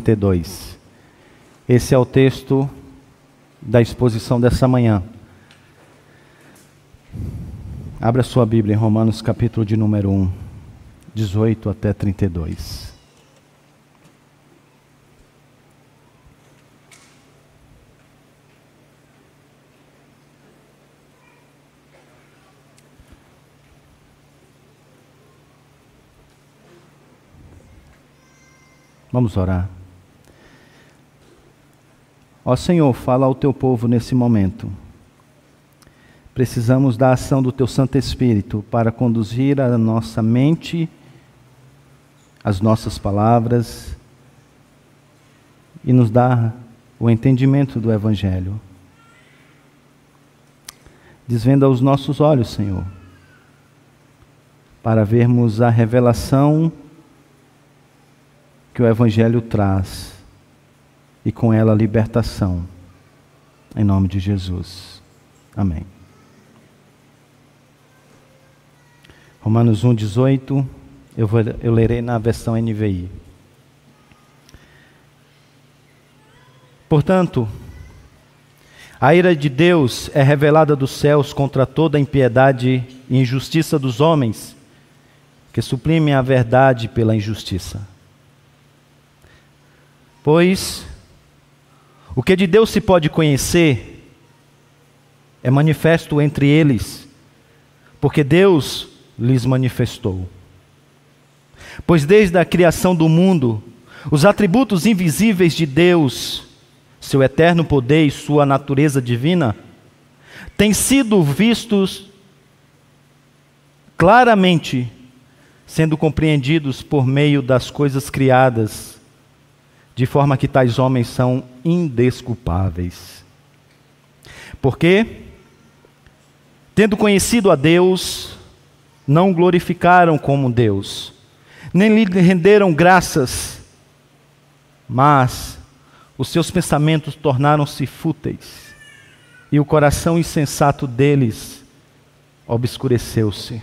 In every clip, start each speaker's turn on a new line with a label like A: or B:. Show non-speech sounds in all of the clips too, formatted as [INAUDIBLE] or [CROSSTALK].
A: 32. Esse é o texto da exposição dessa manhã. Abra sua Bíblia em Romanos capítulo de número 1, 18 até 32. Vamos orar. Ó Senhor, fala ao teu povo nesse momento. Precisamos da ação do teu Santo Espírito para conduzir a nossa mente, as nossas palavras e nos dar o entendimento do Evangelho. Desvenda os nossos olhos, Senhor, para vermos a revelação que o Evangelho traz e com ela a libertação. Em nome de Jesus. Amém. Romanos 1, 18. Eu, vou, eu lerei na versão NVI. Portanto, a ira de Deus é revelada dos céus contra toda a impiedade e injustiça dos homens, que suprimem a verdade pela injustiça. Pois o que de Deus se pode conhecer é manifesto entre eles, porque Deus lhes manifestou. Pois desde a criação do mundo, os atributos invisíveis de Deus, seu eterno poder e sua natureza divina, têm sido vistos claramente, sendo compreendidos por meio das coisas criadas de forma que tais homens são indesculpáveis. Porque, tendo conhecido a Deus, não glorificaram como Deus, nem lhe renderam graças, mas os seus pensamentos tornaram-se fúteis, e o coração insensato deles obscureceu-se.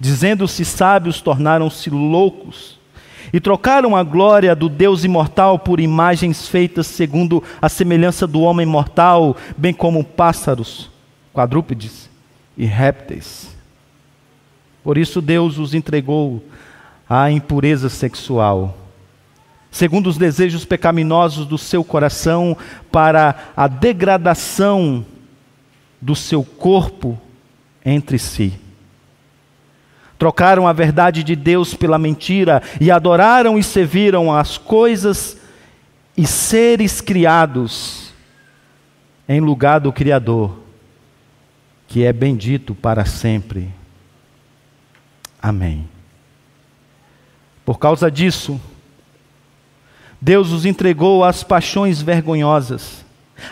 A: Dizendo-se sábios, tornaram-se loucos e trocaram a glória do Deus imortal por imagens feitas segundo a semelhança do homem mortal, bem como pássaros, quadrúpedes e répteis. Por isso Deus os entregou à impureza sexual, segundo os desejos pecaminosos do seu coração, para a degradação do seu corpo entre si Trocaram a verdade de Deus pela mentira e adoraram e serviram as coisas e seres criados em lugar do Criador, que é bendito para sempre. Amém. Por causa disso, Deus os entregou às paixões vergonhosas,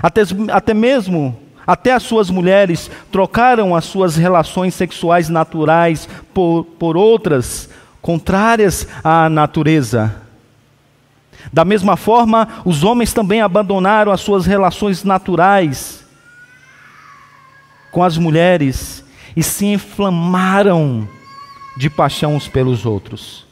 A: até, até mesmo até as suas mulheres trocaram as suas relações sexuais naturais por, por outras contrárias à natureza. Da mesma forma, os homens também abandonaram as suas relações naturais com as mulheres e se inflamaram de paixão uns pelos outros.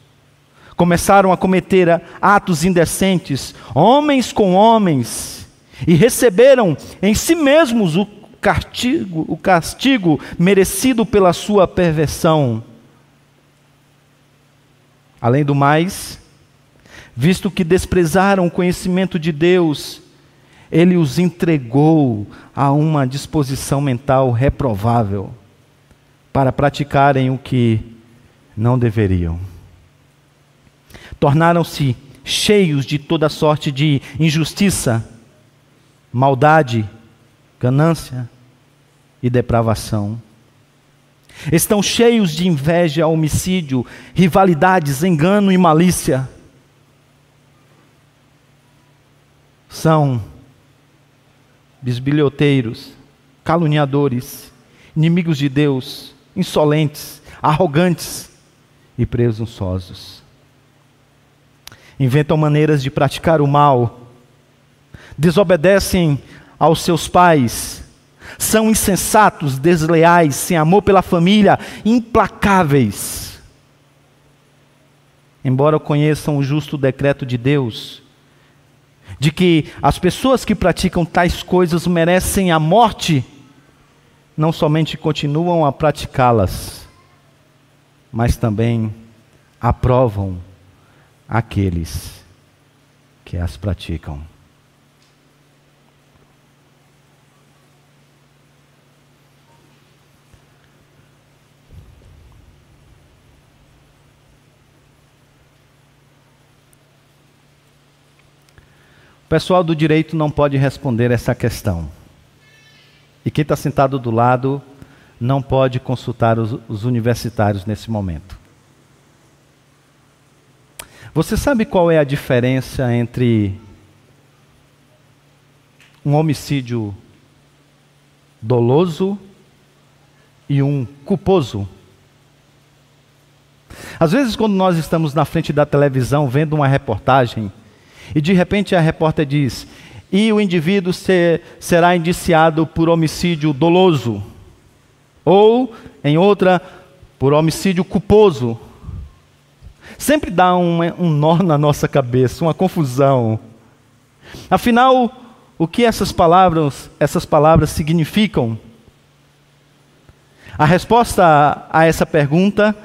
A: Começaram a cometer atos indecentes, homens com homens, e receberam em si mesmos o castigo, o castigo merecido pela sua perversão. Além do mais, visto que desprezaram o conhecimento de Deus, ele os entregou a uma disposição mental reprovável para praticarem o que não deveriam. Tornaram-se cheios de toda sorte de injustiça, maldade, ganância e depravação. Estão cheios de inveja, homicídio, rivalidades, engano e malícia. São bisbilhoteiros, caluniadores, inimigos de Deus, insolentes, arrogantes e presunçosos. Inventam maneiras de praticar o mal desobedecem aos seus pais, são insensatos, desleais, sem amor pela família, implacáveis. embora conheçam o justo decreto de Deus, de que as pessoas que praticam tais coisas merecem a morte, não somente continuam a praticá-las, mas também aprovam aqueles que as praticam. Pessoal do direito não pode responder essa questão. E quem está sentado do lado não pode consultar os, os universitários nesse momento. Você sabe qual é a diferença entre um homicídio doloso e um culposo? Às vezes, quando nós estamos na frente da televisão vendo uma reportagem, e de repente a repórter diz: e o indivíduo ser, será indiciado por homicídio doloso, ou, em outra, por homicídio culposo. Sempre dá um, um nó na nossa cabeça, uma confusão. Afinal, o que essas palavras, essas palavras significam? A resposta a essa pergunta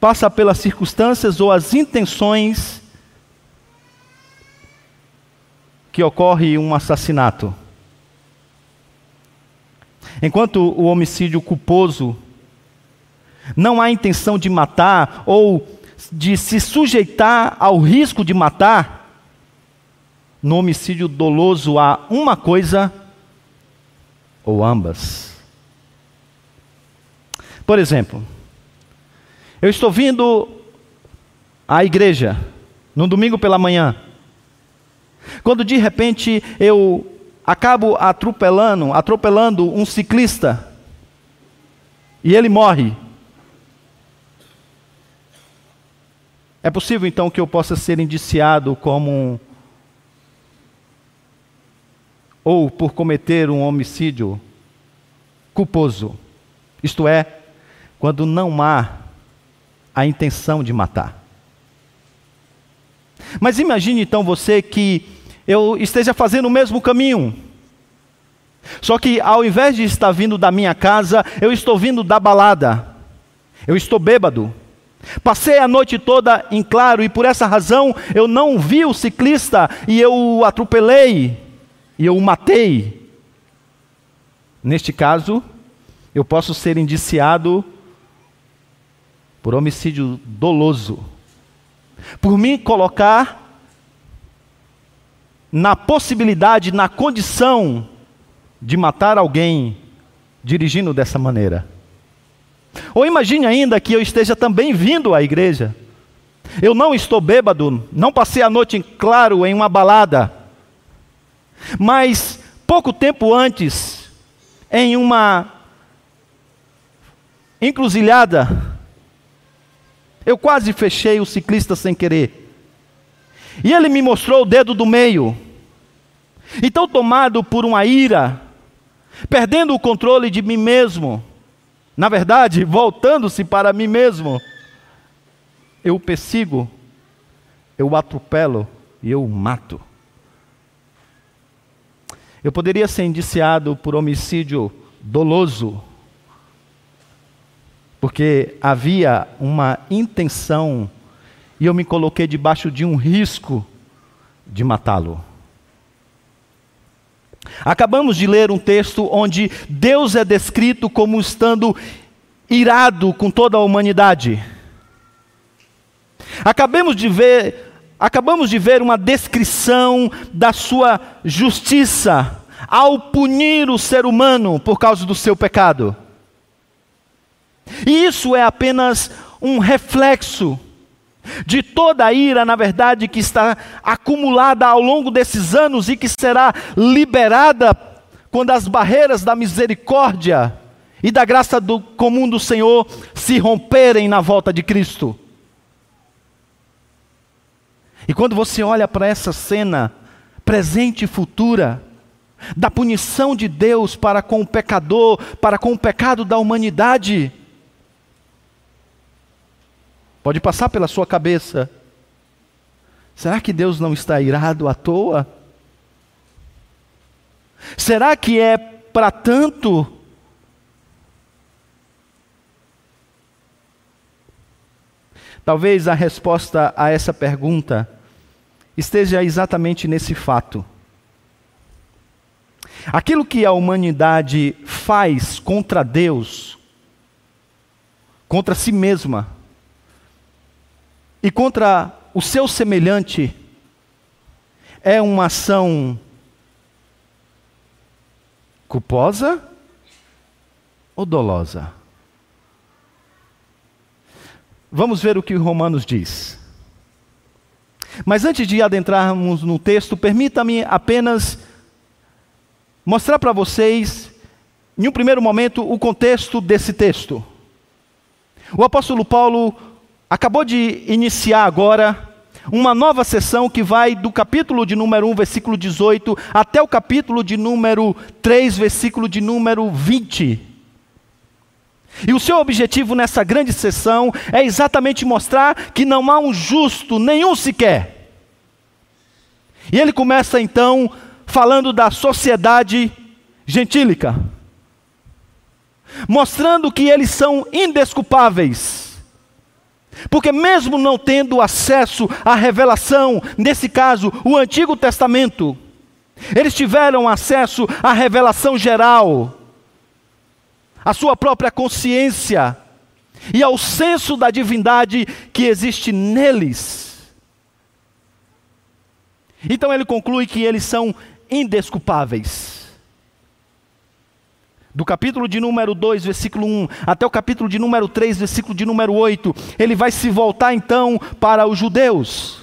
A: passa pelas circunstâncias ou as intenções que ocorre um assassinato. Enquanto o homicídio culposo não há intenção de matar ou de se sujeitar ao risco de matar, no homicídio doloso há uma coisa ou ambas. Por exemplo, eu estou vindo à igreja no domingo pela manhã. Quando de repente eu acabo atropelando, atropelando um ciclista e ele morre. É possível então que eu possa ser indiciado como ou por cometer um homicídio culposo. Isto é, quando não há a intenção de matar. Mas imagine então você que eu esteja fazendo o mesmo caminho. Só que ao invés de estar vindo da minha casa, eu estou vindo da balada. Eu estou bêbado. Passei a noite toda em claro e por essa razão eu não vi o ciclista e eu o atropelei e eu o matei. Neste caso, eu posso ser indiciado por homicídio doloso, por me colocar na possibilidade, na condição de matar alguém dirigindo dessa maneira. Ou imagine ainda que eu esteja também vindo à igreja. Eu não estou bêbado, não passei a noite claro em uma balada. Mas pouco tempo antes, em uma encruzilhada, eu quase fechei o ciclista sem querer. E ele me mostrou o dedo do meio. Então, tomado por uma ira, perdendo o controle de mim mesmo, na verdade, [LAUGHS] voltando-se para mim mesmo, eu o persigo, eu o atropelo e eu o mato. Eu poderia ser indiciado por homicídio doloso, porque havia uma intenção e eu me coloquei debaixo de um risco de matá-lo. Acabamos de ler um texto onde Deus é descrito como estando irado com toda a humanidade. Acabamos de ver, acabamos de ver uma descrição da sua justiça ao punir o ser humano por causa do seu pecado. E isso é apenas um reflexo de toda a ira, na verdade, que está acumulada ao longo desses anos e que será liberada quando as barreiras da misericórdia e da graça do comum do Senhor se romperem na volta de Cristo. E quando você olha para essa cena presente e futura, da punição de Deus para com o pecador, para com o pecado da humanidade, Pode passar pela sua cabeça. Será que Deus não está irado à toa? Será que é para tanto? Talvez a resposta a essa pergunta esteja exatamente nesse fato. Aquilo que a humanidade faz contra Deus, contra si mesma e contra o seu semelhante, é uma ação culposa ou dolosa? Vamos ver o que Romanos diz. Mas antes de adentrarmos no texto, permita-me apenas mostrar para vocês, em um primeiro momento, o contexto desse texto. O apóstolo Paulo acabou de iniciar agora uma nova sessão que vai do capítulo de número 1, versículo 18, até o capítulo de número 3, versículo de número 20. E o seu objetivo nessa grande sessão é exatamente mostrar que não há um justo, nenhum sequer. E ele começa então falando da sociedade gentílica, mostrando que eles são indesculpáveis. Porque, mesmo não tendo acesso à revelação, nesse caso, o Antigo Testamento, eles tiveram acesso à revelação geral, à sua própria consciência e ao senso da divindade que existe neles. Então ele conclui que eles são indesculpáveis. Do capítulo de número 2, versículo 1, até o capítulo de número 3, versículo de número 8, ele vai se voltar então para os judeus,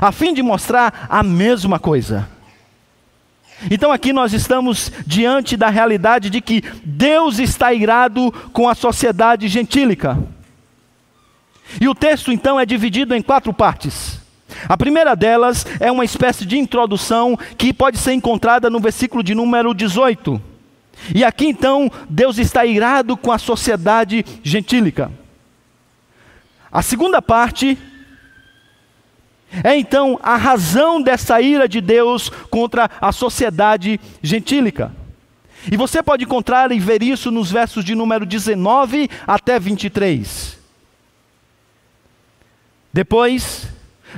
A: a fim de mostrar a mesma coisa. Então aqui nós estamos diante da realidade de que Deus está irado com a sociedade gentílica. E o texto então é dividido em quatro partes. A primeira delas é uma espécie de introdução que pode ser encontrada no versículo de número 18. E aqui então, Deus está irado com a sociedade gentílica. A segunda parte é então a razão dessa ira de Deus contra a sociedade gentílica. E você pode encontrar e ver isso nos versos de número 19 até 23. Depois,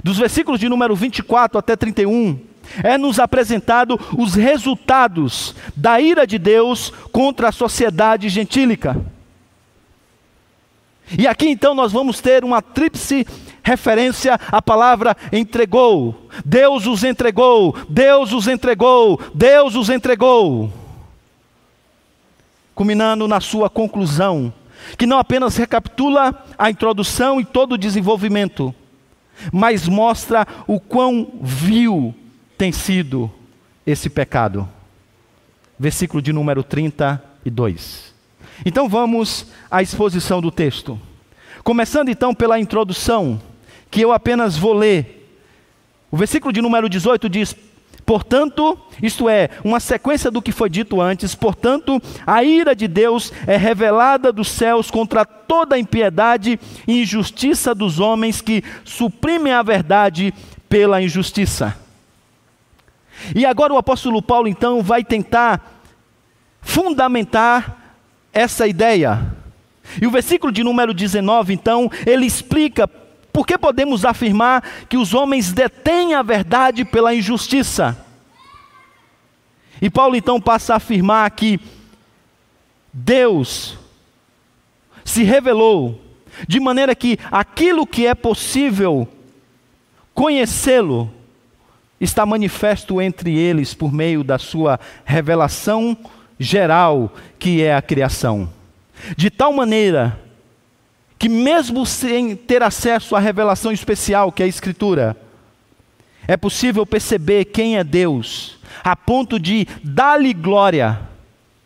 A: dos versículos de número 24 até 31, é nos apresentado os resultados da ira de Deus contra a sociedade gentílica. E aqui então nós vamos ter uma tríplice referência à palavra entregou. Deus os entregou, Deus os entregou, Deus os entregou. Culminando na sua conclusão, que não apenas recapitula a introdução e todo o desenvolvimento, mas mostra o quão vil tem sido esse pecado. Versículo de número 32. Então vamos à exposição do texto. Começando então pela introdução, que eu apenas vou ler. O versículo de número 18 diz: Portanto, isto é, uma sequência do que foi dito antes, portanto, a ira de Deus é revelada dos céus contra toda a impiedade e injustiça dos homens que suprimem a verdade pela injustiça. E agora o apóstolo Paulo então vai tentar fundamentar essa ideia. E o versículo de número 19, então, ele explica por que podemos afirmar que os homens detêm a verdade pela injustiça. E Paulo então passa a afirmar que Deus se revelou de maneira que aquilo que é possível conhecê-lo está manifesto entre eles por meio da sua revelação geral, que é a criação. De tal maneira que, mesmo sem ter acesso à revelação especial, que é a Escritura, é possível perceber quem é Deus, a ponto de dar-lhe glória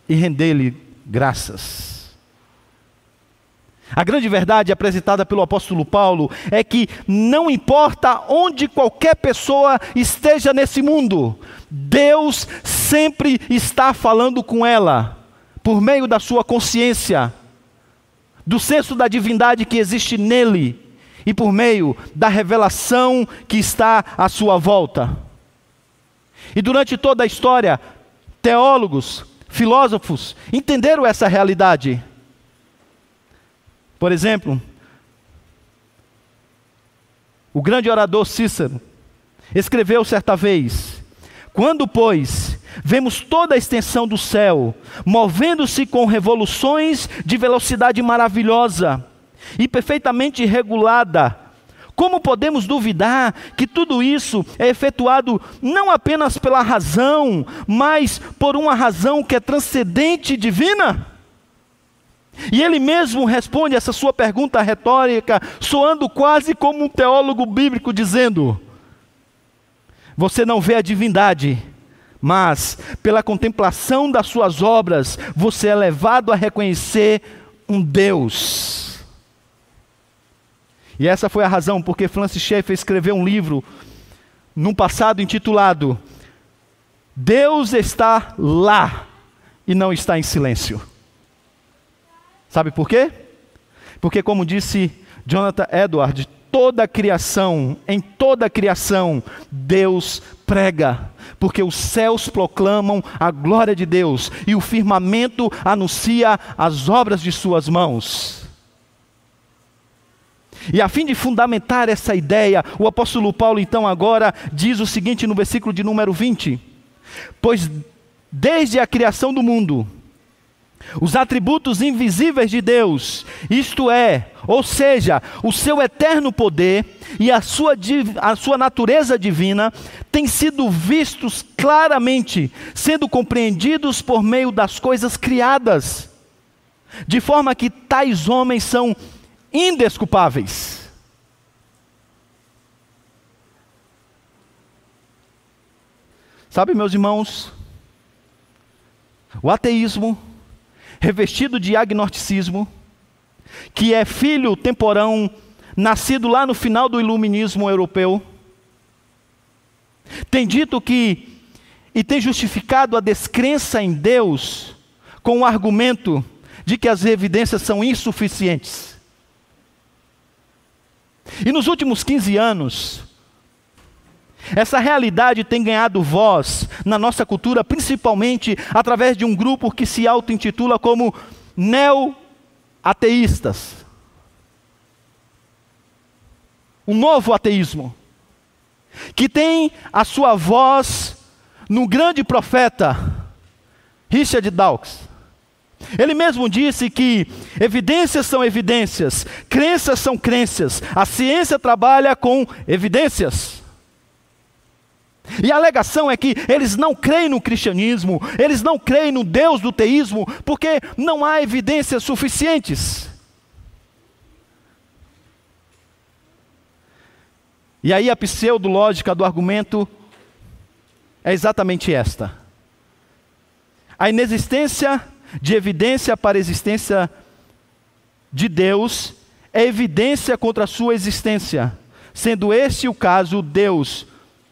A: e render-lhe graças. A grande verdade apresentada pelo apóstolo Paulo é que não importa onde qualquer pessoa esteja nesse mundo, Deus sempre está falando com ela, por meio da sua consciência, do senso da divindade que existe nele, e por meio da revelação que está à sua volta. E durante toda a história, teólogos, filósofos entenderam essa realidade. Por exemplo, o grande orador Cícero escreveu certa vez: Quando, pois, vemos toda a extensão do céu movendo-se com revoluções de velocidade maravilhosa e perfeitamente regulada, como podemos duvidar que tudo isso é efetuado não apenas pela razão, mas por uma razão que é transcendente e divina? E ele mesmo responde essa sua pergunta retórica, soando quase como um teólogo bíblico, dizendo: Você não vê a divindade, mas pela contemplação das suas obras, você é levado a reconhecer um Deus. E essa foi a razão porque Francis Schaeffer escreveu um livro, num passado intitulado Deus está lá e não está em silêncio. Sabe por quê? Porque, como disse Jonathan Edwards, toda a criação, em toda a criação, Deus prega, porque os céus proclamam a glória de Deus e o firmamento anuncia as obras de suas mãos. E a fim de fundamentar essa ideia, o apóstolo Paulo então agora diz o seguinte no versículo de número 20: Pois desde a criação do mundo, os atributos invisíveis de Deus, isto é, ou seja, o seu eterno poder e a sua, a sua natureza divina, têm sido vistos claramente, sendo compreendidos por meio das coisas criadas, de forma que tais homens são indesculpáveis. Sabe, meus irmãos, o ateísmo revestido de agnosticismo, que é filho temporão, nascido lá no final do iluminismo europeu, tem dito que, e tem justificado a descrença em Deus com o argumento de que as evidências são insuficientes. E nos últimos 15 anos, essa realidade tem ganhado voz na nossa cultura, principalmente através de um grupo que se auto-intitula como neo-ateístas. Um novo ateísmo, que tem a sua voz no grande profeta Richard Dawkins. Ele mesmo disse que evidências são evidências, crenças são crenças, a ciência trabalha com evidências. E a alegação é que eles não creem no cristianismo, eles não creem no Deus do teísmo, porque não há evidências suficientes. E aí a pseudológica do argumento é exatamente esta: a inexistência de evidência para a existência de Deus é evidência contra a sua existência, sendo este o caso, Deus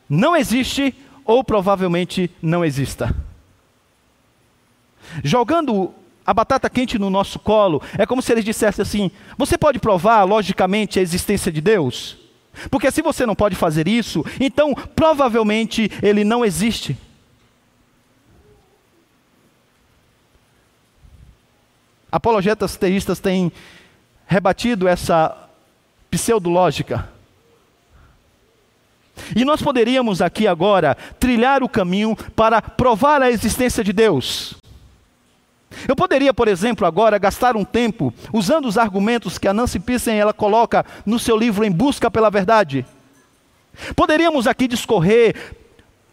A: não existe ou provavelmente não exista. Jogando a batata quente no nosso colo, é como se eles dissessem assim: você pode provar logicamente a existência de Deus? Porque se você não pode fazer isso, então provavelmente ele não existe. Apologetas teístas têm rebatido essa pseudológica. E nós poderíamos aqui agora trilhar o caminho para provar a existência de Deus. Eu poderia, por exemplo, agora gastar um tempo usando os argumentos que a Nancy Pissen ela coloca no seu livro Em Busca pela Verdade. Poderíamos aqui discorrer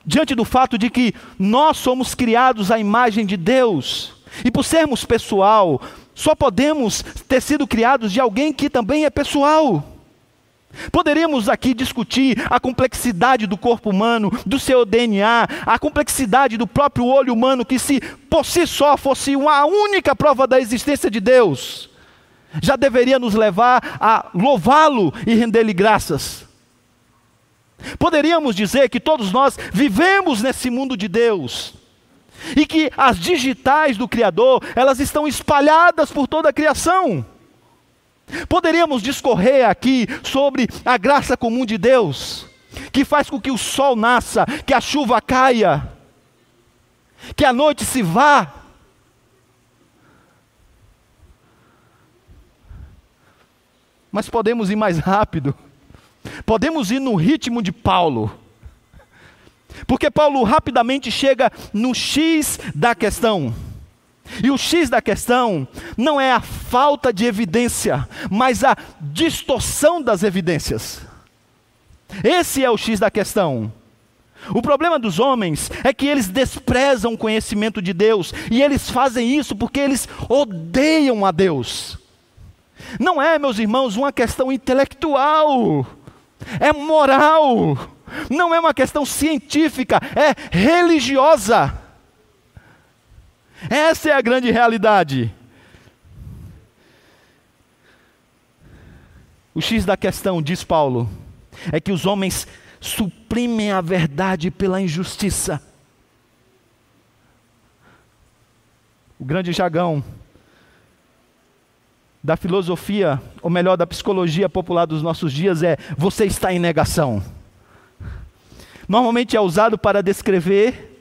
A: diante do fato de que nós somos criados à imagem de Deus. E por sermos pessoal, só podemos ter sido criados de alguém que também é pessoal. Poderíamos aqui discutir a complexidade do corpo humano, do seu DNA, a complexidade do próprio olho humano, que se por si só fosse uma única prova da existência de Deus, já deveria nos levar a louvá-lo e render-lhe graças. Poderíamos dizer que todos nós vivemos nesse mundo de Deus. E que as digitais do Criador, elas estão espalhadas por toda a criação. Poderíamos discorrer aqui sobre a graça comum de Deus, que faz com que o sol nasça, que a chuva caia, que a noite se vá. Mas podemos ir mais rápido, podemos ir no ritmo de Paulo, porque Paulo rapidamente chega no X da questão. E o X da questão não é a falta de evidência, mas a distorção das evidências. Esse é o X da questão. O problema dos homens é que eles desprezam o conhecimento de Deus, e eles fazem isso porque eles odeiam a Deus. Não é, meus irmãos, uma questão intelectual, é moral, não é uma questão científica, é religiosa. Essa é a grande realidade. O X da questão, diz Paulo, é que os homens suprimem a verdade pela injustiça. O grande jagão da filosofia, ou melhor, da psicologia popular dos nossos dias é: você está em negação. Normalmente é usado para descrever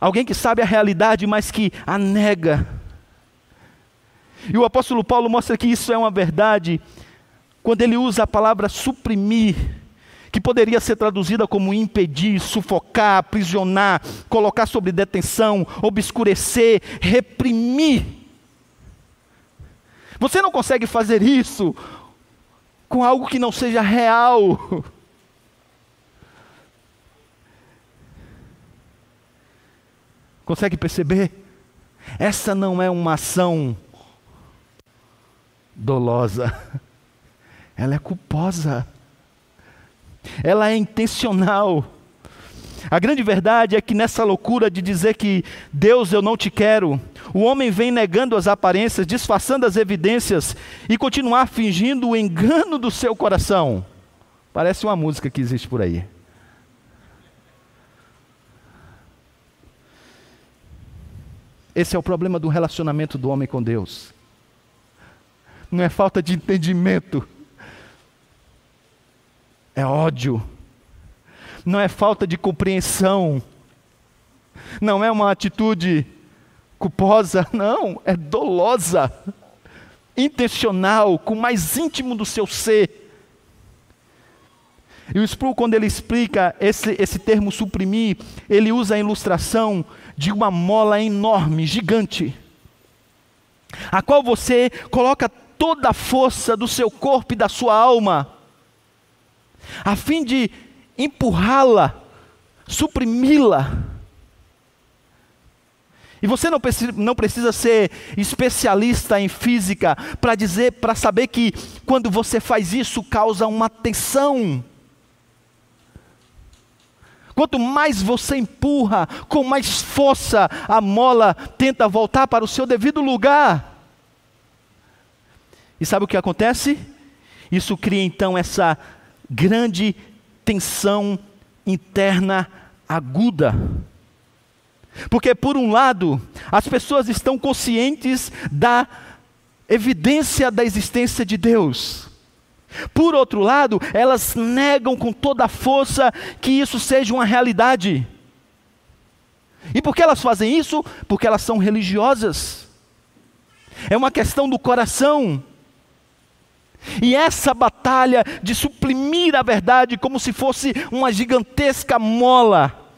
A: Alguém que sabe a realidade, mas que a nega. E o apóstolo Paulo mostra que isso é uma verdade quando ele usa a palavra suprimir, que poderia ser traduzida como impedir, sufocar, aprisionar, colocar sob detenção, obscurecer, reprimir. Você não consegue fazer isso com algo que não seja real. [LAUGHS] Consegue perceber? Essa não é uma ação dolosa, [LAUGHS] ela é culposa, ela é intencional. A grande verdade é que nessa loucura de dizer que Deus eu não te quero, o homem vem negando as aparências, disfarçando as evidências e continuar fingindo o engano do seu coração. Parece uma música que existe por aí. Esse é o problema do relacionamento do homem com Deus. Não é falta de entendimento, é ódio. Não é falta de compreensão, não é uma atitude culposa, [LAUGHS] não, é dolosa, intencional, com o mais íntimo do seu ser. E o Sproul, quando ele explica esse, esse termo suprimir, ele usa a ilustração de uma mola enorme, gigante, a qual você coloca toda a força do seu corpo e da sua alma, a fim de empurrá-la, suprimi-la. E você não precisa, não precisa ser especialista em física para dizer, para saber que quando você faz isso causa uma tensão Quanto mais você empurra, com mais força a mola tenta voltar para o seu devido lugar. E sabe o que acontece? Isso cria então essa grande tensão interna aguda. Porque, por um lado, as pessoas estão conscientes da evidência da existência de Deus. Por outro lado, elas negam com toda a força que isso seja uma realidade. E por que elas fazem isso? Porque elas são religiosas. É uma questão do coração. E essa batalha de suprimir a verdade como se fosse uma gigantesca mola,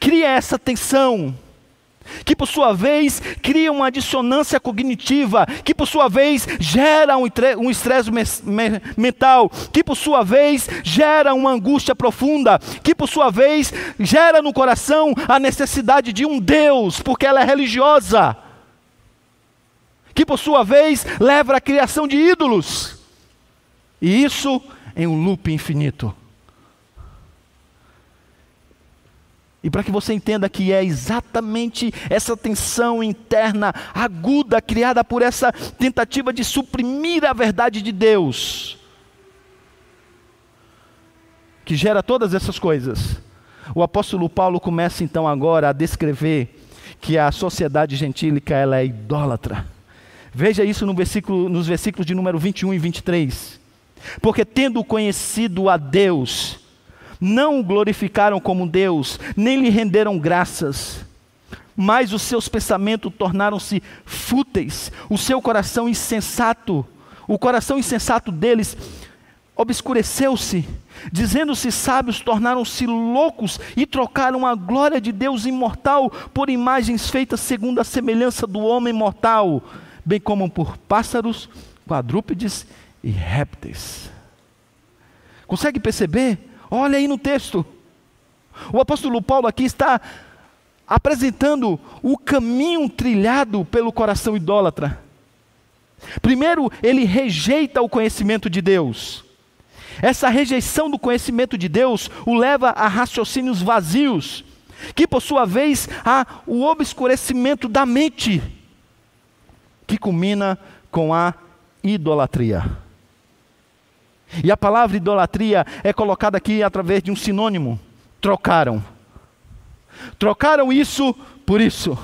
A: cria essa tensão que por sua vez cria uma dissonância cognitiva, que por sua vez gera um estresse mental, que por sua vez gera uma angústia profunda, que por sua vez gera no coração a necessidade de um Deus, porque ela é religiosa, que por sua vez leva à criação de ídolos, e isso em um loop infinito. E para que você entenda que é exatamente essa tensão interna aguda criada por essa tentativa de suprimir a verdade de Deus, que gera todas essas coisas. O apóstolo Paulo começa então agora a descrever que a sociedade gentílica ela é idólatra, Veja isso no versículo, nos versículos de número 21 e 23. Porque tendo conhecido a Deus, não o glorificaram como Deus, nem lhe renderam graças, mas os seus pensamentos tornaram-se fúteis, o seu coração insensato, o coração insensato deles obscureceu-se, dizendo-se sábios, tornaram-se loucos e trocaram a glória de Deus imortal por imagens feitas segundo a semelhança do homem mortal, bem como por pássaros, quadrúpedes e répteis. Consegue perceber? Olha aí no texto. O apóstolo Paulo aqui está apresentando o caminho trilhado pelo coração idólatra. Primeiro, ele rejeita o conhecimento de Deus. Essa rejeição do conhecimento de Deus o leva a raciocínios vazios, que por sua vez há o obscurecimento da mente, que culmina com a idolatria. E a palavra idolatria é colocada aqui através de um sinônimo: trocaram. Trocaram isso por isso.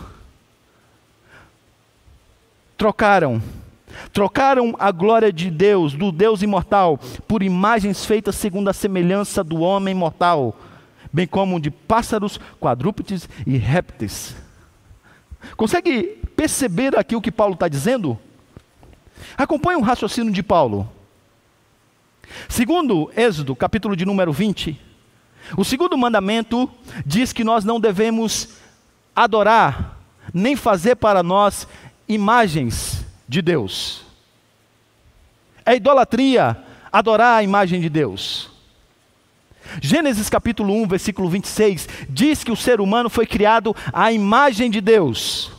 A: Trocaram. Trocaram a glória de Deus, do Deus imortal, por imagens feitas segundo a semelhança do homem mortal, bem como de pássaros, quadrúpedes e répteis. Consegue perceber aqui o que Paulo está dizendo? Acompanhe o raciocínio de Paulo. Segundo Êxodo, capítulo de número 20, o segundo mandamento diz que nós não devemos adorar, nem fazer para nós imagens de Deus. É idolatria adorar a imagem de Deus. Gênesis capítulo 1, versículo 26 diz que o ser humano foi criado à imagem de Deus.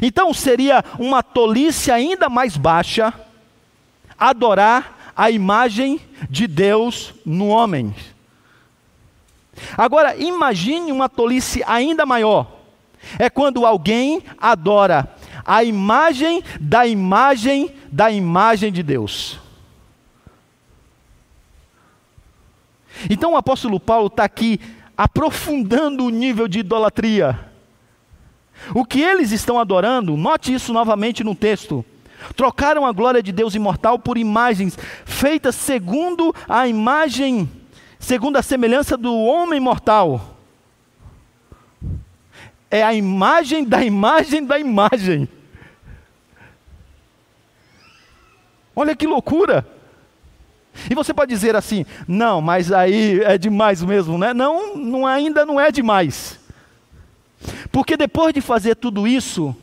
A: Então seria uma tolice ainda mais baixa adorar a imagem de Deus no homem. Agora, imagine uma tolice ainda maior. É quando alguém adora a imagem da imagem da imagem de Deus. Então o apóstolo Paulo está aqui aprofundando o nível de idolatria. O que eles estão adorando, note isso novamente no texto. Trocaram a glória de Deus imortal por imagens feitas segundo a imagem, segundo a semelhança do homem mortal. É a imagem da imagem da imagem. Olha que loucura! E você pode dizer assim: não, mas aí é demais mesmo, né? Não, não ainda não é demais. Porque depois de fazer tudo isso,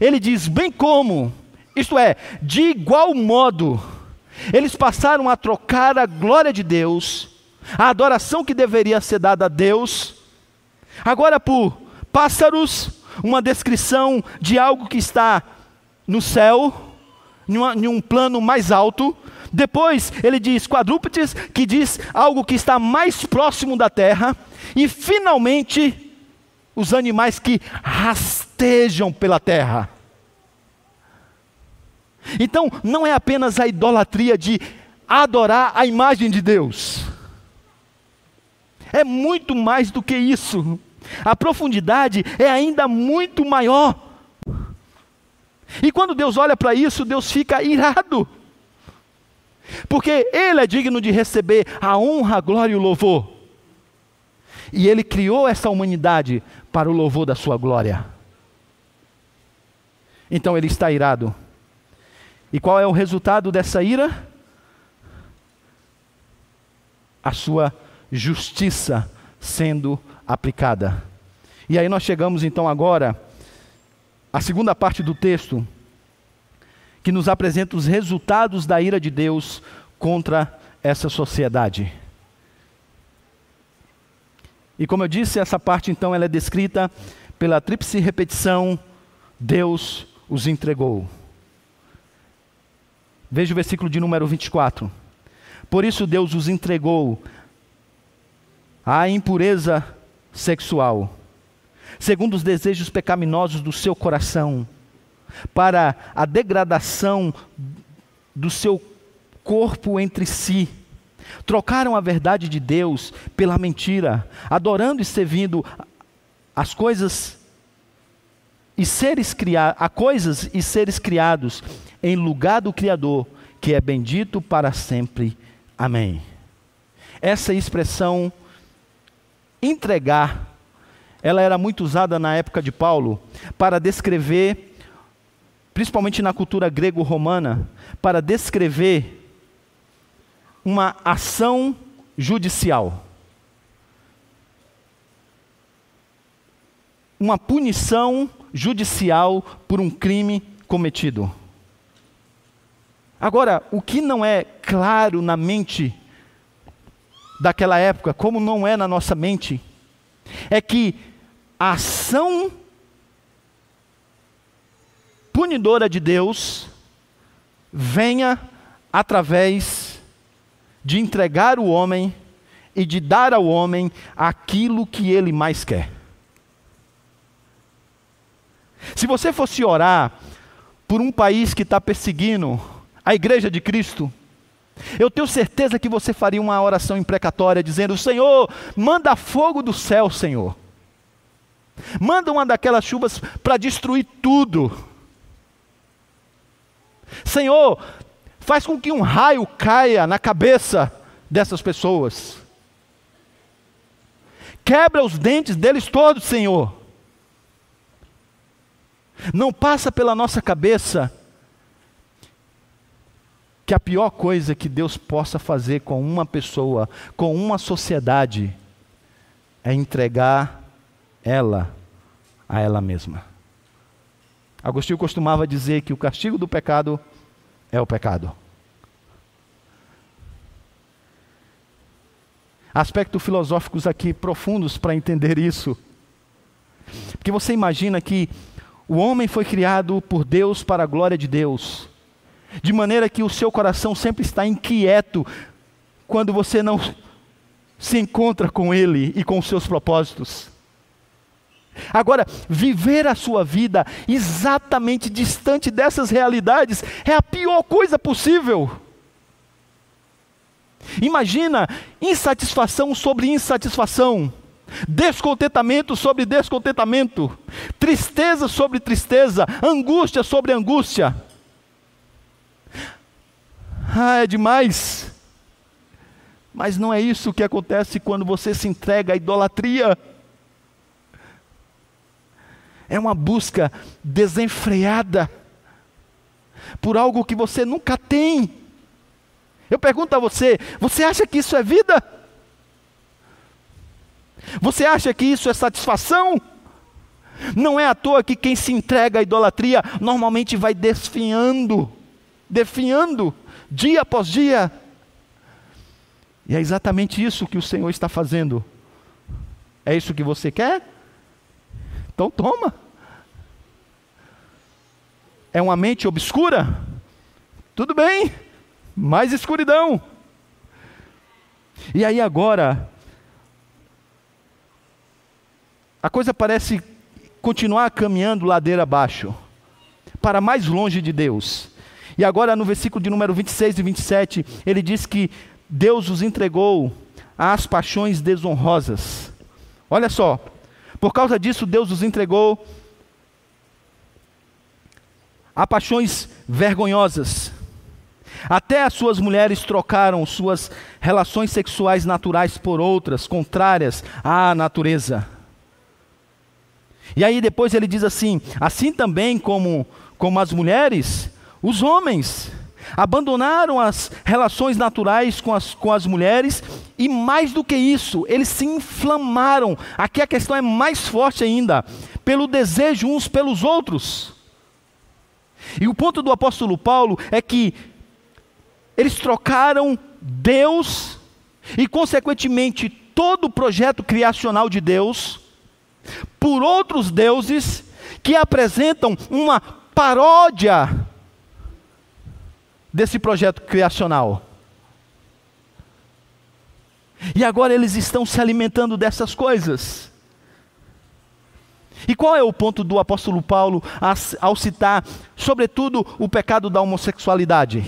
A: ele diz: bem como isto é, de igual modo, eles passaram a trocar a glória de Deus, a adoração que deveria ser dada a Deus, agora por pássaros, uma descrição de algo que está no céu, em um plano mais alto. Depois ele diz quadrúpedes, que diz algo que está mais próximo da terra. E finalmente, os animais que rastejam pela terra. Então, não é apenas a idolatria de adorar a imagem de Deus. É muito mais do que isso. A profundidade é ainda muito maior. E quando Deus olha para isso, Deus fica irado. Porque Ele é digno de receber a honra, a glória e o louvor. E Ele criou essa humanidade para o louvor da Sua glória. Então Ele está irado. E qual é o resultado dessa ira? A sua justiça sendo aplicada. E aí nós chegamos então agora à segunda parte do texto, que nos apresenta os resultados da ira de Deus contra essa sociedade. E como eu disse, essa parte então ela é descrita pela tríplice repetição: Deus os entregou. Veja o versículo de número 24. Por isso Deus os entregou à impureza sexual, segundo os desejos pecaminosos do seu coração, para a degradação do seu corpo entre si. Trocaram a verdade de Deus pela mentira, adorando e servindo as coisas e seres criados, a coisas e seres criados em lugar do Criador, que é bendito para sempre. Amém. Essa expressão entregar, ela era muito usada na época de Paulo para descrever, principalmente na cultura grego-romana, para descrever uma ação judicial. Uma punição judicial por um crime cometido. Agora, o que não é claro na mente daquela época, como não é na nossa mente, é que a ação punidora de Deus venha através de entregar o homem e de dar ao homem aquilo que ele mais quer. Se você fosse orar por um país que está perseguindo a igreja de Cristo, eu tenho certeza que você faria uma oração imprecatória dizendo: Senhor, manda fogo do céu, Senhor. Manda uma daquelas chuvas para destruir tudo. Senhor, faz com que um raio caia na cabeça dessas pessoas. Quebra os dentes deles todos, Senhor. Não passa pela nossa cabeça que a pior coisa que Deus possa fazer com uma pessoa, com uma sociedade, é entregar ela a ela mesma. Agostinho costumava dizer que o castigo do pecado é o pecado. Aspectos filosóficos aqui profundos para entender isso. Porque você imagina que o homem foi criado por Deus para a glória de Deus de maneira que o seu coração sempre está inquieto quando você não se encontra com Ele e com os seus propósitos. Agora, viver a sua vida exatamente distante dessas realidades é a pior coisa possível. Imagina insatisfação sobre insatisfação, descontentamento sobre descontentamento, tristeza sobre tristeza, angústia sobre angústia. Ah, é demais. Mas não é isso que acontece quando você se entrega à idolatria. É uma busca desenfreada por algo que você nunca tem. Eu pergunto a você: você acha que isso é vida? Você acha que isso é satisfação? Não é à toa que quem se entrega à idolatria normalmente vai desfiando, definhando dia após dia. E é exatamente isso que o Senhor está fazendo. É isso que você quer? Então toma. É uma mente obscura? Tudo bem, mais escuridão. E aí agora, a coisa parece continuar caminhando ladeira abaixo, para mais longe de Deus. E agora no versículo de número 26 e 27, ele diz que Deus os entregou às paixões desonrosas. Olha só, por causa disso Deus os entregou a paixões vergonhosas. Até as suas mulheres trocaram suas relações sexuais naturais por outras, contrárias à natureza. E aí depois ele diz assim: assim também como, como as mulheres os homens abandonaram as relações naturais com as, com as mulheres e, mais do que isso, eles se inflamaram. Aqui a questão é mais forte ainda, pelo desejo uns pelos outros. E o ponto do apóstolo Paulo é que eles trocaram Deus e, consequentemente, todo o projeto criacional de Deus por outros deuses que apresentam uma paródia desse projeto criacional. E agora eles estão se alimentando dessas coisas. E qual é o ponto do apóstolo Paulo ao citar, sobretudo, o pecado da homossexualidade?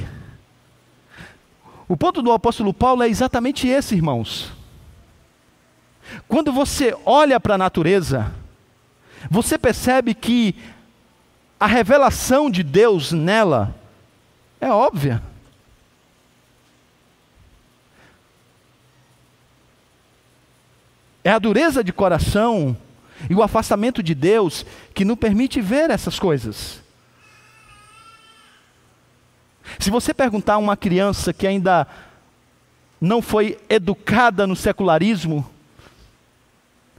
A: O ponto do apóstolo Paulo é exatamente esse, irmãos. Quando você olha para a natureza, você percebe que a revelação de Deus nela é óbvia. É a dureza de coração e o afastamento de Deus que não permite ver essas coisas. Se você perguntar a uma criança que ainda não foi educada no secularismo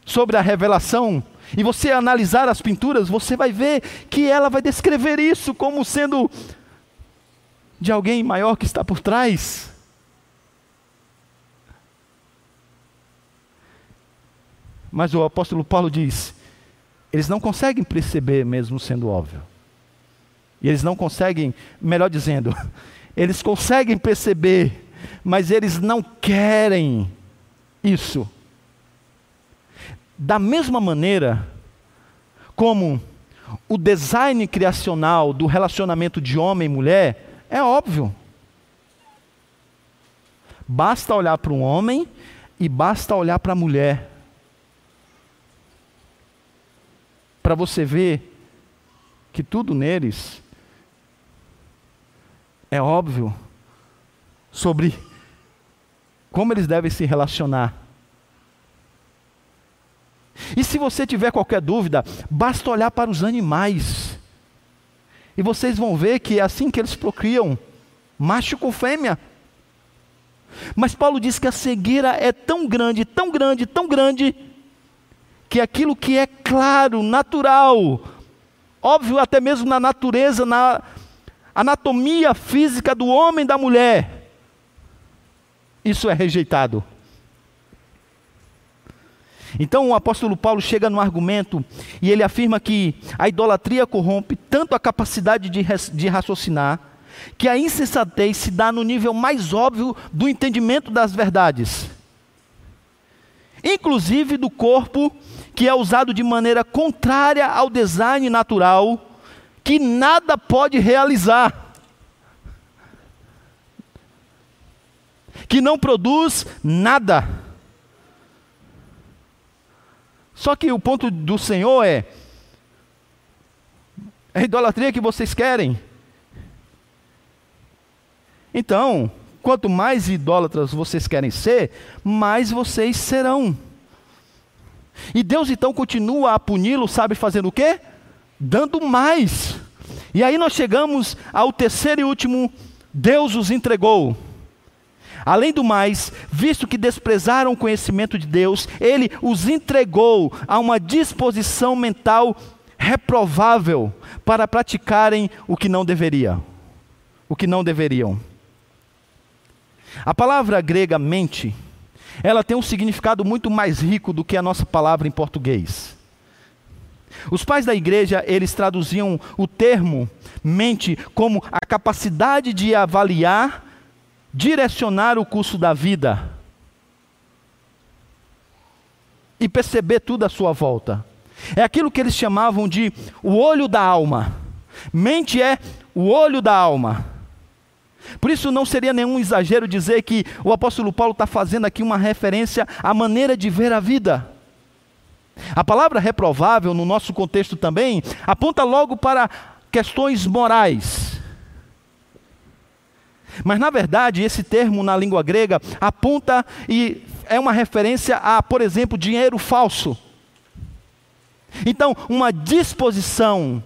A: sobre a revelação, e você analisar as pinturas, você vai ver que ela vai descrever isso como sendo de alguém maior que está por trás. Mas o apóstolo Paulo diz: eles não conseguem perceber, mesmo sendo óbvio. E eles não conseguem, melhor dizendo, [LAUGHS] eles conseguem perceber, mas eles não querem isso. Da mesma maneira como o design criacional do relacionamento de homem e mulher é óbvio. Basta olhar para um homem e basta olhar para a mulher para você ver que tudo neles é óbvio sobre como eles devem se relacionar. E se você tiver qualquer dúvida, basta olhar para os animais. E vocês vão ver que é assim que eles procriam, macho com fêmea. Mas Paulo diz que a cegueira é tão grande, tão grande, tão grande, que aquilo que é claro, natural, óbvio até mesmo na natureza, na anatomia física do homem e da mulher, isso é rejeitado. Então o apóstolo Paulo chega no argumento e ele afirma que a idolatria corrompe tanto a capacidade de, de raciocinar, que a insensatez se dá no nível mais óbvio do entendimento das verdades, inclusive do corpo que é usado de maneira contrária ao design natural, que nada pode realizar, que não produz nada. Só que o ponto do Senhor é: é a idolatria que vocês querem. Então, quanto mais idólatras vocês querem ser, mais vocês serão. E Deus então continua a puni-lo, sabe fazendo o quê? Dando mais. E aí nós chegamos ao terceiro e último: Deus os entregou. Além do mais, visto que desprezaram o conhecimento de Deus, ele os entregou a uma disposição mental reprovável para praticarem o que não deveria, o que não deveriam. A palavra grega mente ela tem um significado muito mais rico do que a nossa palavra em português. Os pais da igreja, eles traduziam o termo mente como a capacidade de avaliar, direcionar o curso da vida e perceber tudo à sua volta. É aquilo que eles chamavam de o olho da alma. Mente é o olho da alma. Por isso não seria nenhum exagero dizer que o apóstolo Paulo está fazendo aqui uma referência à maneira de ver a vida. A palavra reprovável, no nosso contexto também, aponta logo para questões morais. Mas na verdade, esse termo na língua grega aponta e é uma referência a, por exemplo, dinheiro falso. Então, uma disposição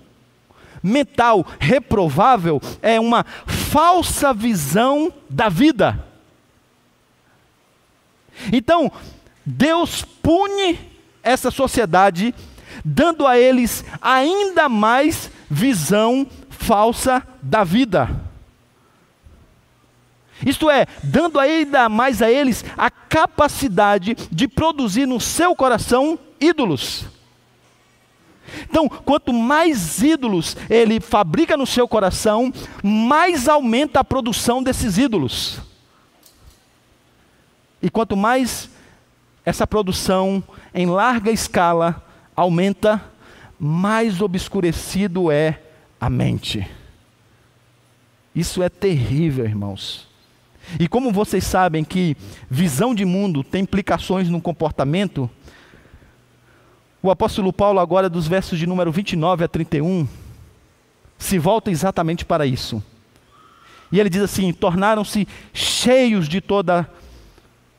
A: mental reprovável é uma falsa visão da vida. Então, Deus pune essa sociedade, dando a eles ainda mais visão falsa da vida. Isto é, dando ainda mais a eles a capacidade de produzir no seu coração ídolos. Então, quanto mais ídolos ele fabrica no seu coração, mais aumenta a produção desses ídolos. E quanto mais essa produção em larga escala aumenta, mais obscurecido é a mente. Isso é terrível, irmãos. E como vocês sabem que visão de mundo tem implicações no comportamento, o apóstolo Paulo, agora dos versos de número 29 a 31, se volta exatamente para isso. E ele diz assim: tornaram-se cheios de toda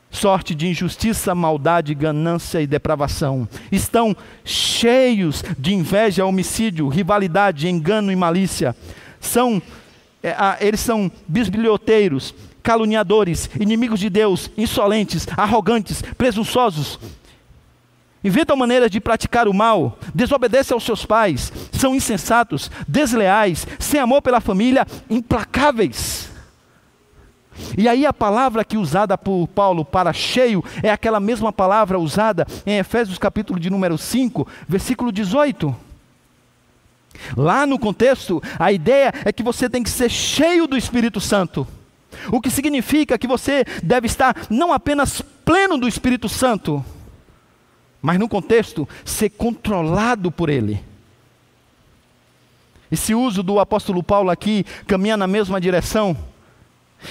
A: sorte de injustiça, maldade, ganância e depravação. Estão cheios de inveja, homicídio, rivalidade, engano e malícia. São, é, eles são bisbilhoteiros, caluniadores, inimigos de Deus, insolentes, arrogantes, presunçosos. Inventam maneiras de praticar o mal, desobedecem aos seus pais, são insensatos, desleais, sem amor pela família, implacáveis. E aí a palavra que usada por Paulo para cheio é aquela mesma palavra usada em Efésios capítulo de número 5, versículo 18. Lá no contexto, a ideia é que você tem que ser cheio do Espírito Santo. O que significa que você deve estar não apenas pleno do Espírito Santo, mas no contexto, ser controlado por ele. Esse uso do apóstolo Paulo aqui caminha na mesma direção.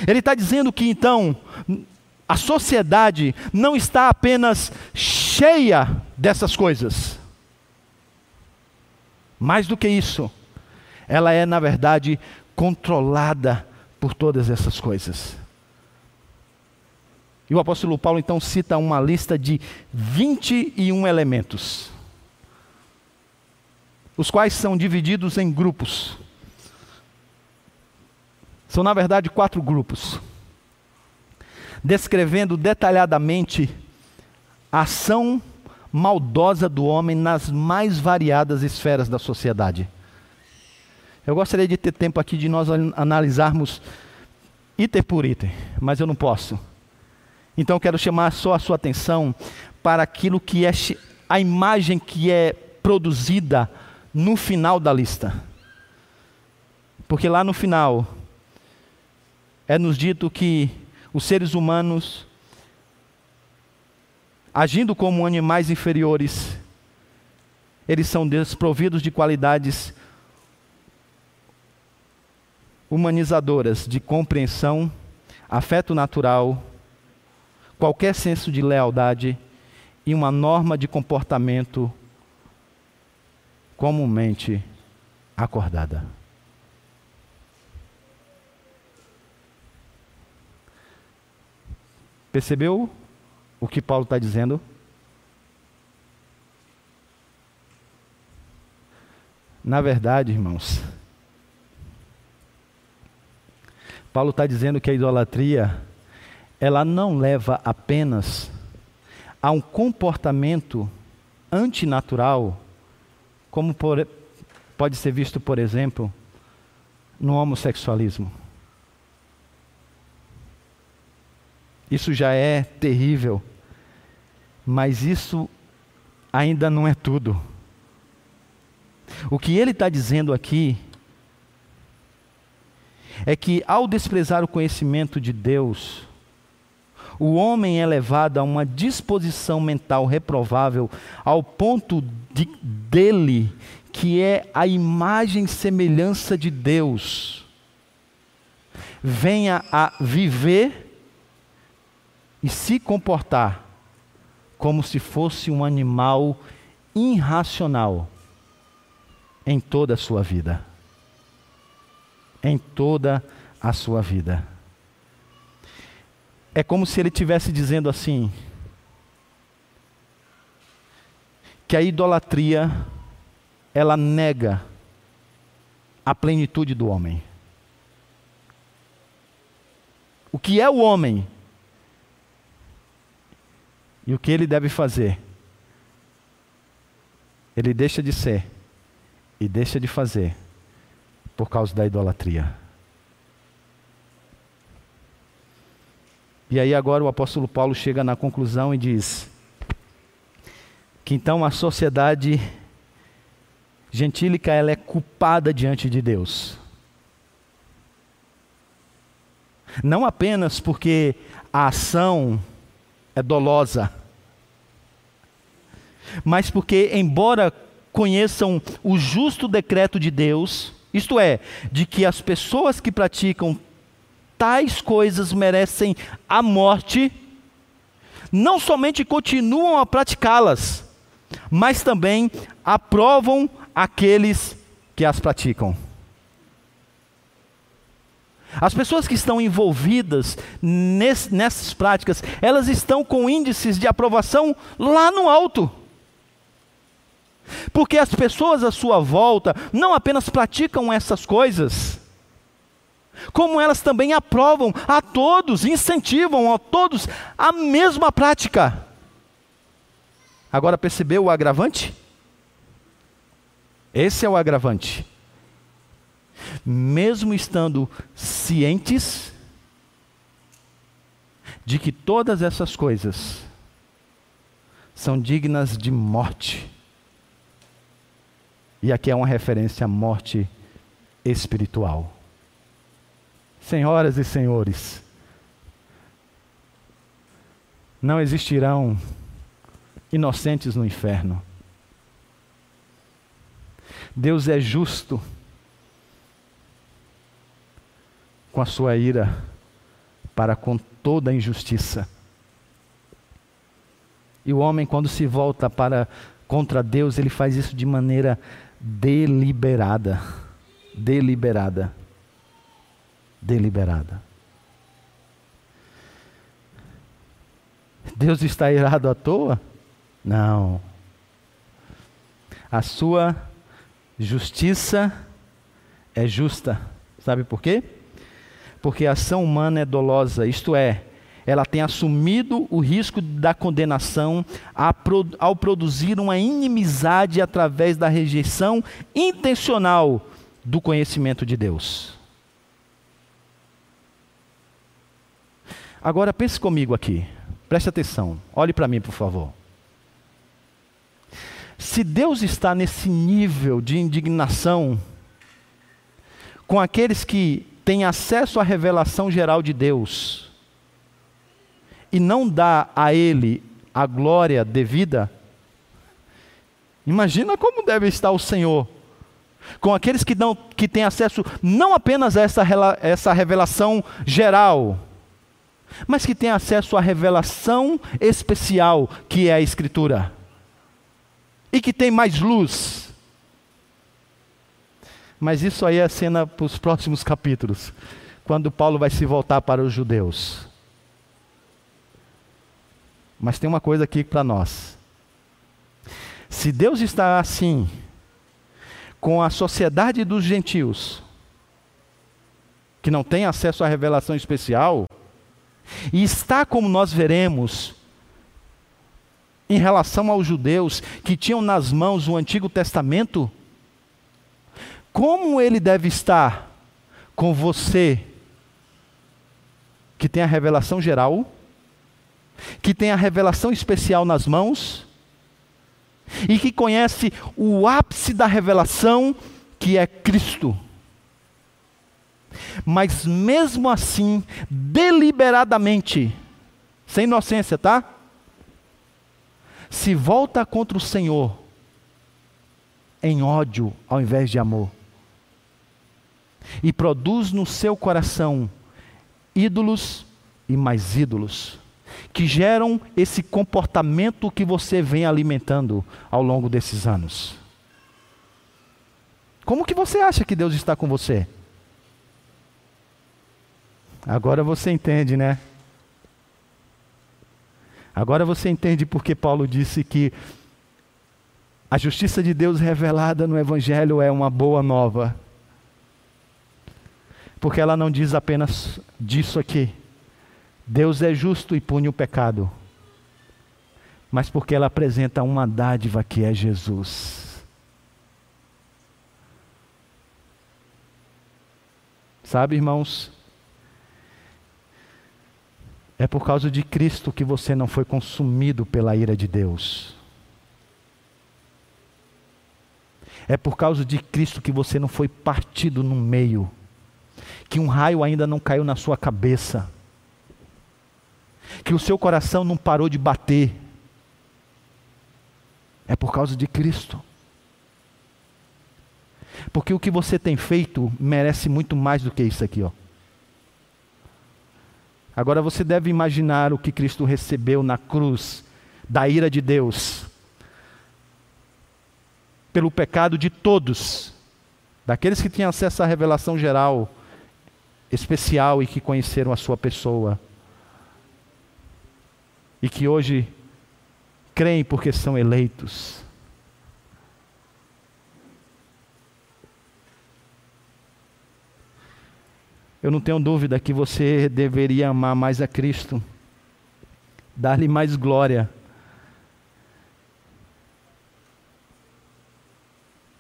A: Ele está dizendo que então a sociedade não está apenas cheia dessas coisas. Mais do que isso, ela é, na verdade, controlada por todas essas coisas. E o apóstolo Paulo então cita uma lista de 21 elementos, os quais são divididos em grupos. São, na verdade, quatro grupos, descrevendo detalhadamente a ação maldosa do homem nas mais variadas esferas da sociedade. Eu gostaria de ter tempo aqui de nós analisarmos item por item, mas eu não posso. Então eu quero chamar só a sua atenção para aquilo que é a imagem que é produzida no final da lista. Porque lá no final é nos dito que os seres humanos, agindo como animais inferiores, eles são desprovidos de qualidades humanizadoras de compreensão, afeto natural, qualquer senso de lealdade e uma norma de comportamento comumente acordada. Percebeu o que Paulo está dizendo? Na verdade, irmãos, Paulo está dizendo que a idolatria ela não leva apenas a um comportamento antinatural, como por, pode ser visto, por exemplo, no homossexualismo. Isso já é terrível, mas isso ainda não é tudo. O que ele está dizendo aqui é que, ao desprezar o conhecimento de Deus, o homem é levado a uma disposição mental reprovável ao ponto de, dele, que é a imagem e semelhança de Deus, venha a viver e se comportar como se fosse um animal irracional em toda a sua vida. Em toda a sua vida é como se ele estivesse dizendo assim: que a idolatria ela nega a plenitude do homem. O que é o homem? E o que ele deve fazer? Ele deixa de ser e deixa de fazer por causa da idolatria. E aí agora o apóstolo Paulo chega na conclusão e diz que então a sociedade gentílica ela é culpada diante de Deus. Não apenas porque a ação é dolosa, mas porque embora conheçam o justo decreto de Deus, isto é, de que as pessoas que praticam tais coisas merecem a morte, não somente continuam a praticá-las, mas também aprovam aqueles que as praticam. As pessoas que estão envolvidas nessas práticas, elas estão com índices de aprovação lá no alto. Porque as pessoas à sua volta não apenas praticam essas coisas, como elas também aprovam a todos, incentivam a todos a mesma prática. Agora percebeu o agravante? Esse é o agravante. Mesmo estando cientes de que todas essas coisas são dignas de morte. E aqui é uma referência à morte espiritual. Senhoras e senhores, não existirão inocentes no inferno. Deus é justo com a sua ira para com toda a injustiça. E o homem, quando se volta para contra Deus, ele faz isso de maneira deliberada. Deliberada deliberada. Deus está irado à toa? Não. A sua justiça é justa. Sabe por quê? Porque a ação humana é dolosa, isto é, ela tem assumido o risco da condenação ao produzir uma inimizade através da rejeição intencional do conhecimento de Deus. Agora pense comigo aqui, preste atenção, olhe para mim, por favor. Se Deus está nesse nível de indignação com aqueles que têm acesso à revelação geral de Deus e não dá a Ele a glória devida, imagina como deve estar o Senhor com aqueles que, não, que têm acesso não apenas a essa, essa revelação geral, mas que tem acesso à revelação especial que é a Escritura, e que tem mais luz. Mas isso aí é cena para os próximos capítulos, quando Paulo vai se voltar para os judeus. Mas tem uma coisa aqui para nós. Se Deus está assim, com a sociedade dos gentios, que não tem acesso à revelação especial, e está como nós veremos em relação aos judeus que tinham nas mãos o Antigo Testamento, como ele deve estar com você que tem a revelação geral, que tem a revelação especial nas mãos e que conhece o ápice da revelação que é Cristo. Mas mesmo assim, deliberadamente, sem inocência, tá? Se volta contra o Senhor em ódio ao invés de amor. E produz no seu coração ídolos e mais ídolos, que geram esse comportamento que você vem alimentando ao longo desses anos. Como que você acha que Deus está com você? Agora você entende, né? Agora você entende porque Paulo disse que a justiça de Deus revelada no Evangelho é uma boa nova. Porque ela não diz apenas disso aqui. Deus é justo e pune o pecado. Mas porque ela apresenta uma dádiva que é Jesus. Sabe, irmãos? É por causa de Cristo que você não foi consumido pela ira de Deus. É por causa de Cristo que você não foi partido no meio, que um raio ainda não caiu na sua cabeça, que o seu coração não parou de bater. É por causa de Cristo. Porque o que você tem feito merece muito mais do que isso aqui, ó. Agora você deve imaginar o que Cristo recebeu na cruz da ira de Deus, pelo pecado de todos, daqueles que tinham acesso à revelação geral especial e que conheceram a sua pessoa. E que hoje creem porque são eleitos. Eu não tenho dúvida que você deveria amar mais a Cristo, dar-lhe mais glória.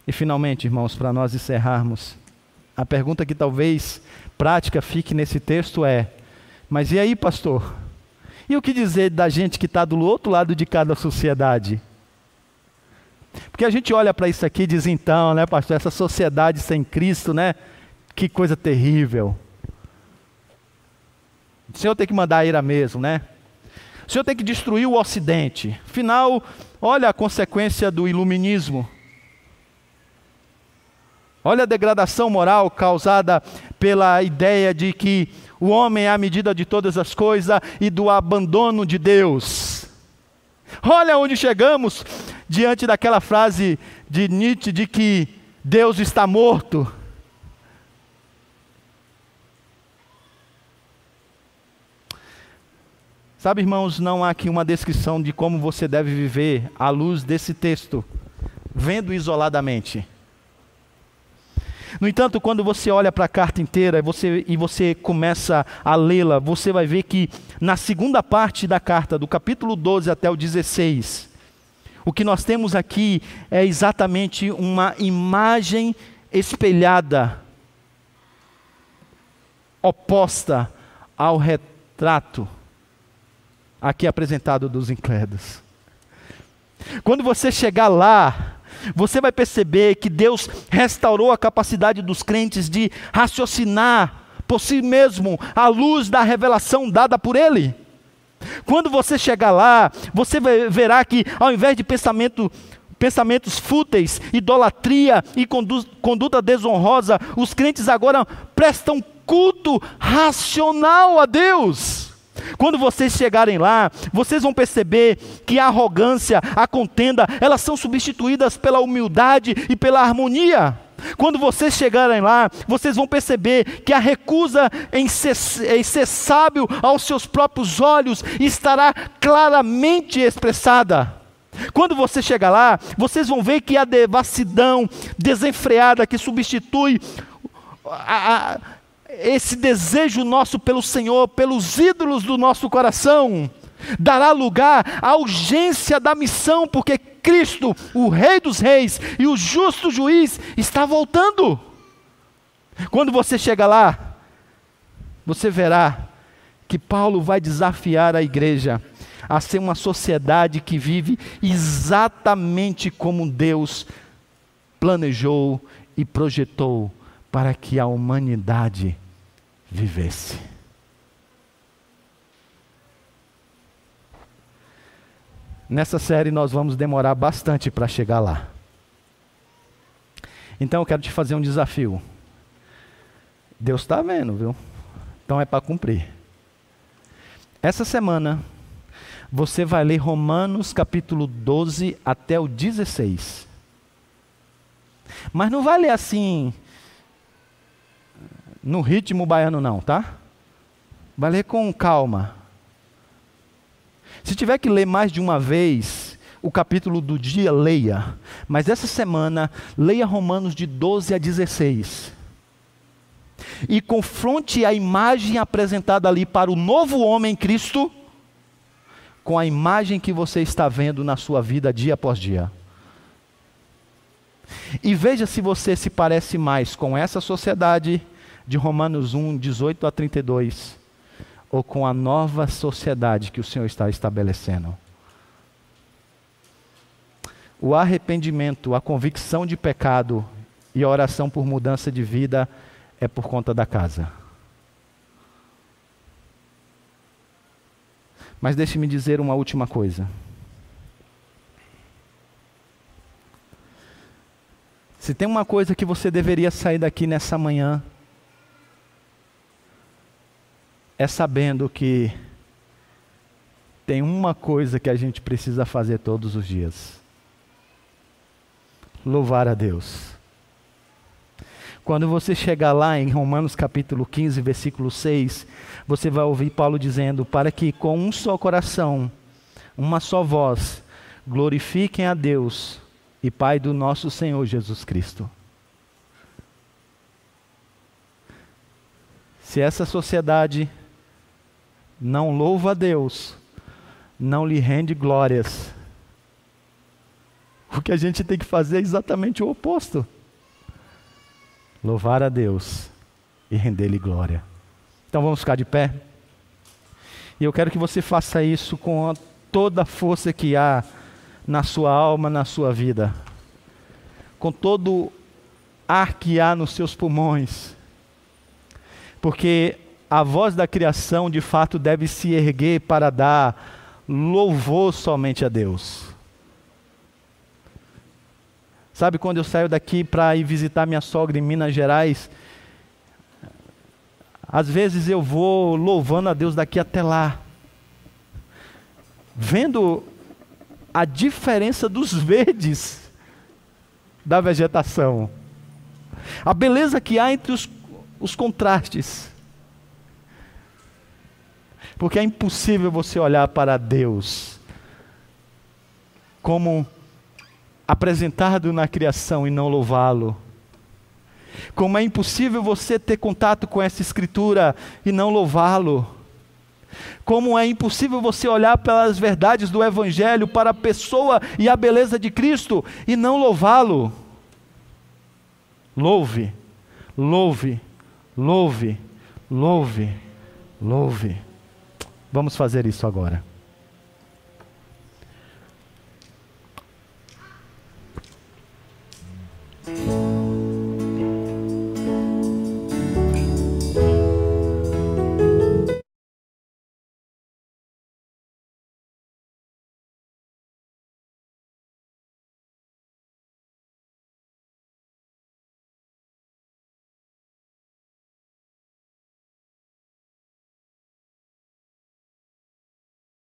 A: E finalmente, irmãos, para nós encerrarmos, a pergunta que talvez prática fique nesse texto é: mas e aí, pastor? E o que dizer da gente que está do outro lado de cada sociedade? Porque a gente olha para isso aqui e diz, então, né, pastor, essa sociedade sem Cristo, né? Que coisa terrível. O Senhor tem que mandar a ira mesmo, né? O Senhor tem que destruir o Ocidente. Afinal, olha a consequência do iluminismo. Olha a degradação moral causada pela ideia de que o homem é a medida de todas as coisas e do abandono de Deus. Olha onde chegamos diante daquela frase de Nietzsche de que Deus está morto. Sabe, irmãos, não há aqui uma descrição de como você deve viver à luz desse texto, vendo isoladamente. No entanto, quando você olha para a carta inteira você, e você começa a lê-la, você vai ver que na segunda parte da carta, do capítulo 12 até o 16, o que nós temos aqui é exatamente uma imagem espelhada, oposta ao retrato aqui apresentado dos incrédulos. Quando você chegar lá, você vai perceber que Deus restaurou a capacidade dos crentes de raciocinar por si mesmo à luz da revelação dada por Ele. Quando você chegar lá, você verá que ao invés de pensamento, pensamentos fúteis, idolatria e conduta desonrosa, os crentes agora prestam culto racional a Deus. Quando vocês chegarem lá, vocês vão perceber que a arrogância, a contenda, elas são substituídas pela humildade e pela harmonia. Quando vocês chegarem lá, vocês vão perceber que a recusa em ser, em ser sábio aos seus próprios olhos estará claramente expressada. Quando você chegar lá, vocês vão ver que a devassidão desenfreada que substitui a, a esse desejo nosso pelo Senhor, pelos ídolos do nosso coração, dará lugar à urgência da missão, porque Cristo, o Rei dos Reis e o justo juiz, está voltando. Quando você chega lá, você verá que Paulo vai desafiar a igreja a ser uma sociedade que vive exatamente como Deus planejou e projetou para que a humanidade vivesse. Nessa série nós vamos demorar bastante para chegar lá. Então eu quero te fazer um desafio. Deus está vendo, viu? Então é para cumprir. Essa semana você vai ler Romanos capítulo 12 até o 16. Mas não vai ler assim, no ritmo baiano não, tá? Vai ler com calma. Se tiver que ler mais de uma vez o capítulo do dia, leia. Mas essa semana, leia Romanos de 12 a 16. E confronte a imagem apresentada ali para o novo homem Cristo com a imagem que você está vendo na sua vida dia após dia. E veja se você se parece mais com essa sociedade de Romanos 1, 18 a 32, ou com a nova sociedade que o Senhor está estabelecendo. O arrependimento, a convicção de pecado e a oração por mudança de vida é por conta da casa. Mas deixe-me dizer uma última coisa. Se tem uma coisa que você deveria sair daqui nessa manhã, é sabendo que tem uma coisa que a gente precisa fazer todos os dias: louvar a Deus. Quando você chegar lá em Romanos capítulo 15, versículo 6, você vai ouvir Paulo dizendo: Para que com um só coração, uma só voz, glorifiquem a Deus e Pai do nosso Senhor Jesus Cristo. Se essa sociedade não louva a Deus, não lhe rende glórias, o que a gente tem que fazer é exatamente o oposto louvar a Deus e render-lhe glória. Então vamos ficar de pé. E eu quero que você faça isso com toda a força que há na sua alma, na sua vida, com todo ar que há nos seus pulmões, porque a voz da criação de fato deve se erguer para dar louvor somente a Deus. Sabe quando eu saio daqui para ir visitar minha sogra em Minas Gerais? Às vezes eu vou louvando a Deus daqui até lá, vendo a diferença dos [LAUGHS] verdes da vegetação, a beleza que há entre os, os contrastes. Porque é impossível você olhar para Deus como apresentado na criação e não louvá-lo. Como é impossível você ter contato com essa escritura e não louvá-lo. Como é impossível você olhar pelas verdades do Evangelho para a pessoa e a beleza de Cristo e não louvá-lo. Louve, louve, louve, louve, louve. Vamos fazer isso agora. Música